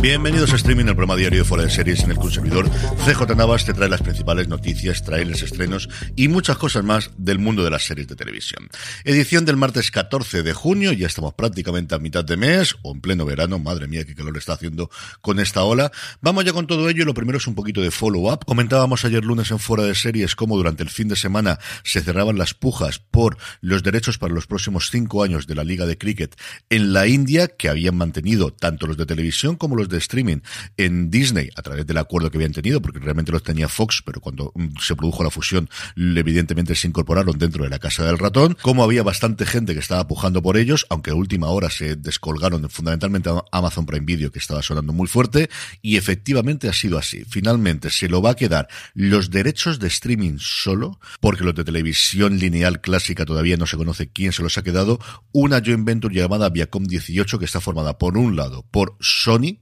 Bienvenidos a Streaming, el programa diario de fuera de series en el que un servidor CJ Navas te trae las principales noticias, trailers, estrenos y muchas cosas más del mundo de las series de televisión. Edición del martes 14 de junio, ya estamos prácticamente a mitad de mes o en pleno verano, madre mía qué calor está haciendo con esta ola. Vamos ya con todo ello, lo primero es un poquito de follow-up. Comentábamos ayer lunes en fuera de series cómo durante el fin de semana se cerraban las pujas por los derechos para los próximos cinco años de la Liga de Cricket en la India, que habían mantenido tanto los de televisión como los de streaming en Disney a través del acuerdo que habían tenido, porque realmente los tenía Fox, pero cuando mm, se produjo la fusión, evidentemente se incorporaron dentro de la casa del ratón. Como había bastante gente que estaba pujando por ellos, aunque a última hora se descolgaron fundamentalmente a Amazon Prime Video, que estaba sonando muy fuerte, y efectivamente ha sido así. Finalmente se lo va a quedar los derechos de streaming solo, porque los de televisión lineal clásica todavía no se conoce quién se los ha quedado, una joint venture llamada Viacom 18 que está formada por un lado por Sony,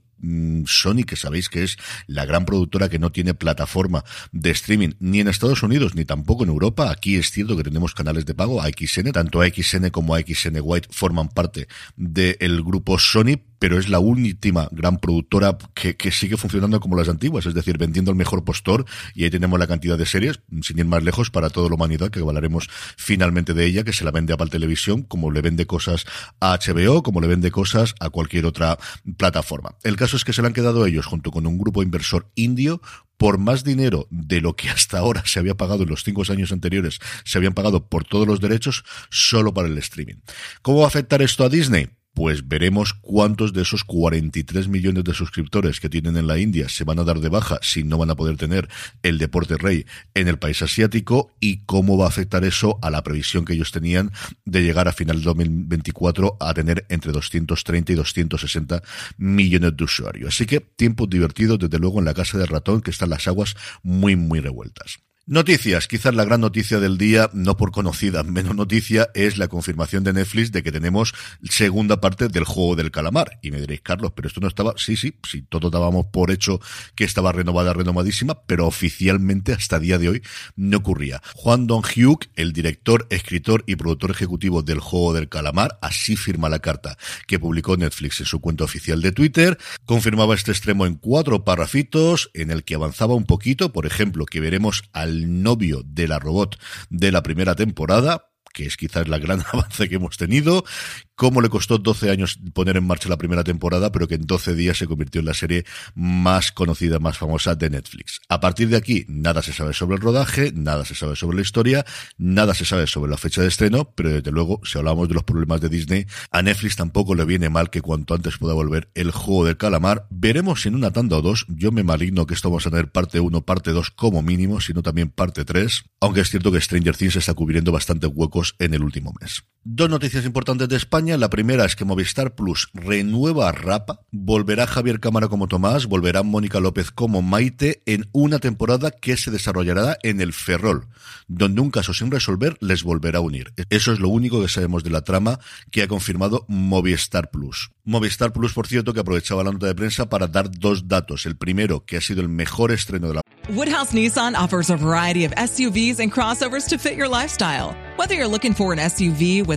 Sony, que sabéis que es la gran productora que no tiene plataforma de streaming ni en Estados Unidos ni tampoco en Europa. Aquí es cierto que tenemos canales de pago, AXN, tanto AXN como AXN White forman parte del grupo Sony, pero es la última gran productora que, que, sigue funcionando como las antiguas, es decir, vendiendo el mejor postor y ahí tenemos la cantidad de series, sin ir más lejos, para toda la humanidad, que hablaremos finalmente de ella, que se la vende a Apple Televisión, como le vende cosas a HBO, como le vende cosas a cualquier otra plataforma. El caso es que se le han quedado ellos junto con un grupo inversor indio por más dinero de lo que hasta ahora se había pagado en los cinco años anteriores, se habían pagado por todos los derechos solo para el streaming. ¿Cómo va a afectar esto a Disney? Pues veremos cuántos de esos 43 millones de suscriptores que tienen en la India se van a dar de baja si no van a poder tener el deporte rey en el país asiático y cómo va a afectar eso a la previsión que ellos tenían de llegar a final de 2024 a tener entre 230 y 260 millones de usuarios. Así que tiempo divertido desde luego en la casa del ratón que están las aguas muy muy revueltas. Noticias, quizás la gran noticia del día, no por conocida, menos noticia, es la confirmación de Netflix de que tenemos segunda parte del juego del calamar. Y me diréis, Carlos, pero esto no estaba, sí, sí, sí, todos dábamos por hecho que estaba renovada, renovadísima, pero oficialmente hasta día de hoy no ocurría. Juan Don Hugh, el director, escritor y productor ejecutivo del juego del calamar, así firma la carta que publicó Netflix en su cuenta oficial de Twitter, confirmaba este extremo en cuatro parrafitos, en el que avanzaba un poquito, por ejemplo, que veremos al novio de la robot de la primera temporada, que es quizás la gran avance que hemos tenido, cómo le costó 12 años poner en marcha la primera temporada, pero que en 12 días se convirtió en la serie más conocida, más famosa de Netflix. A partir de aquí, nada se sabe sobre el rodaje, nada se sabe sobre la historia, nada se sabe sobre la fecha de estreno, pero desde luego, si hablamos de los problemas de Disney, a Netflix tampoco le viene mal que cuanto antes pueda volver el juego del calamar. Veremos en una tanda o dos, yo me maligno que esto vamos a tener parte 1, parte 2 como mínimo, sino también parte 3, aunque es cierto que Stranger Things está cubriendo bastantes huecos en el último mes. Dos noticias importantes de España. La primera es que Movistar Plus renueva a Rapa. Volverá Javier Cámara como Tomás, volverá Mónica López como Maite en una temporada que se desarrollará en el Ferrol, donde un caso sin resolver les volverá a unir. Eso es lo único que sabemos de la trama que ha confirmado Movistar Plus. Movistar Plus, por cierto, que aprovechaba la nota de prensa para dar dos datos. El primero, que ha sido el mejor estreno de la Woodhouse Nissan offers a variety of SUVs and crossovers to fit your lifestyle. Whether you're looking for an SUV with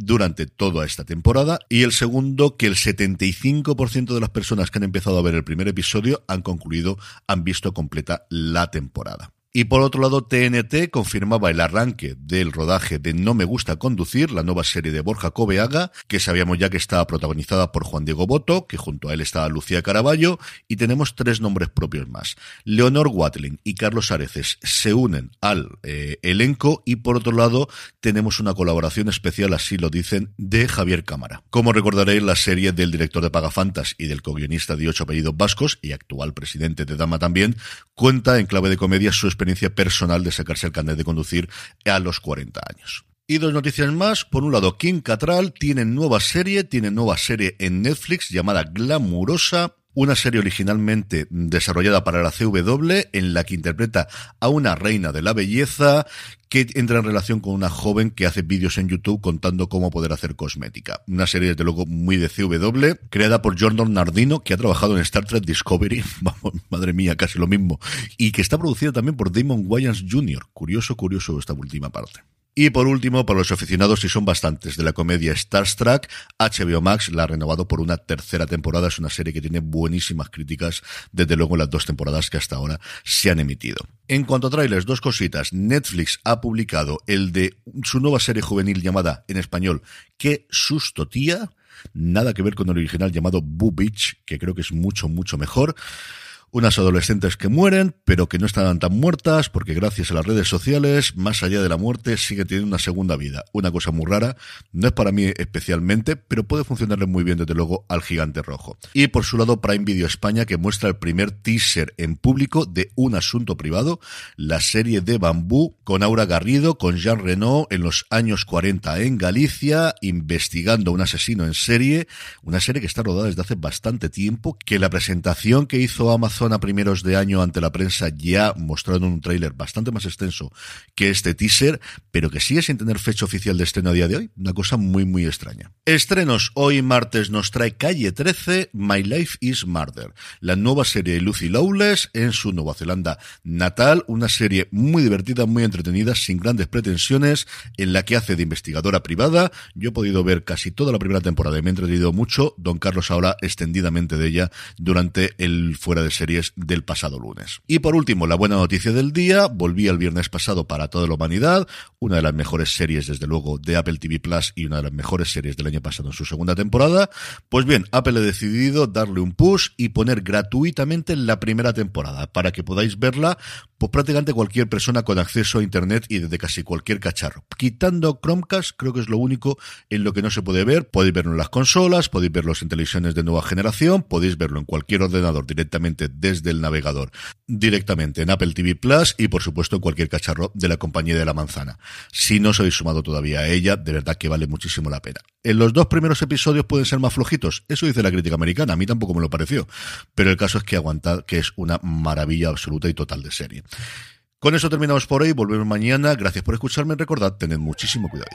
durante toda esta temporada y el segundo que el 75% de las personas que han empezado a ver el primer episodio han concluido, han visto completa la temporada. Y por otro lado, TNT confirmaba el arranque del rodaje de No me gusta conducir, la nueva serie de Borja Cobeaga, que sabíamos ya que estaba protagonizada por Juan Diego Boto, que junto a él estaba Lucía Caraballo, y tenemos tres nombres propios más. Leonor Watling y Carlos Areces se unen al eh, elenco y por otro lado tenemos una colaboración especial, así lo dicen, de Javier Cámara. Como recordaréis, la serie del director de Pagafantas y del co-guionista de ocho apellidos vascos y actual presidente de Dama también, cuenta en clave de comedia su experiencia personal de sacarse el carnet de conducir a los 40 años. Y dos noticias más. Por un lado, Kim Catral tiene nueva serie, tiene nueva serie en Netflix llamada Glamurosa, una serie originalmente desarrollada para la CW en la que interpreta a una reina de la belleza que entra en relación con una joven que hace vídeos en YouTube contando cómo poder hacer cosmética. Una serie, desde luego, muy de CW, creada por Jordan Nardino, que ha trabajado en Star Trek Discovery, madre mía, casi lo mismo, y que está producida también por Damon Wayans Jr. Curioso, curioso esta última parte. Y por último, para los aficionados, y son bastantes, de la comedia Star Trek, HBO Max la ha renovado por una tercera temporada. Es una serie que tiene buenísimas críticas, desde luego en las dos temporadas que hasta ahora se han emitido. En cuanto a trailers, dos cositas. Netflix ha publicado el de su nueva serie juvenil llamada, en español, Qué susto tía. Nada que ver con el original llamado Boo Beach, que creo que es mucho, mucho mejor unas adolescentes que mueren, pero que no están tan muertas, porque gracias a las redes sociales, más allá de la muerte, sigue teniendo una segunda vida. Una cosa muy rara, no es para mí especialmente, pero puede funcionarle muy bien desde luego al gigante rojo. Y por su lado, Prime Video España, que muestra el primer teaser en público de Un Asunto Privado, la serie de Bambú, con Aura Garrido, con Jean Renault en los años 40 en Galicia, investigando un asesino en serie, una serie que está rodada desde hace bastante tiempo, que la presentación que hizo Amazon a primeros de año ante la prensa ya mostraron un tráiler bastante más extenso que este teaser, pero que sigue sin tener fecha oficial de estreno a día de hoy. Una cosa muy, muy extraña. Estrenos. Hoy martes nos trae Calle 13, My Life is Murder. La nueva serie de Lucy Lawless en su Nueva Zelanda natal. Una serie muy divertida, muy entretenida, sin grandes pretensiones, en la que hace de investigadora privada. Yo he podido ver casi toda la primera temporada y me he entretenido mucho. Don Carlos habla extendidamente de ella durante el fuera de serie del pasado lunes. Y por último, la buena noticia del día, volví el viernes pasado para toda la humanidad, una de las mejores series desde luego de Apple TV Plus y una de las mejores series del año pasado en su segunda temporada. Pues bien, Apple ha decidido darle un push y poner gratuitamente la primera temporada para que podáis verla pues prácticamente cualquier persona con acceso a internet y desde casi cualquier cacharro. Quitando Chromecast, creo que es lo único en lo que no se puede ver. Podéis verlo en las consolas, podéis verlo en televisiones de nueva generación, podéis verlo en cualquier ordenador directamente desde el navegador, directamente en Apple TV Plus y por supuesto en cualquier cacharro de la compañía de la manzana. Si no os habéis sumado todavía a ella, de verdad que vale muchísimo la pena. En los dos primeros episodios pueden ser más flojitos, eso dice la crítica americana, a mí tampoco me lo pareció, pero el caso es que aguantad que es una maravilla absoluta y total de serie. Con eso terminamos por hoy, volvemos mañana, gracias por escucharme, recordad, tened muchísimo cuidado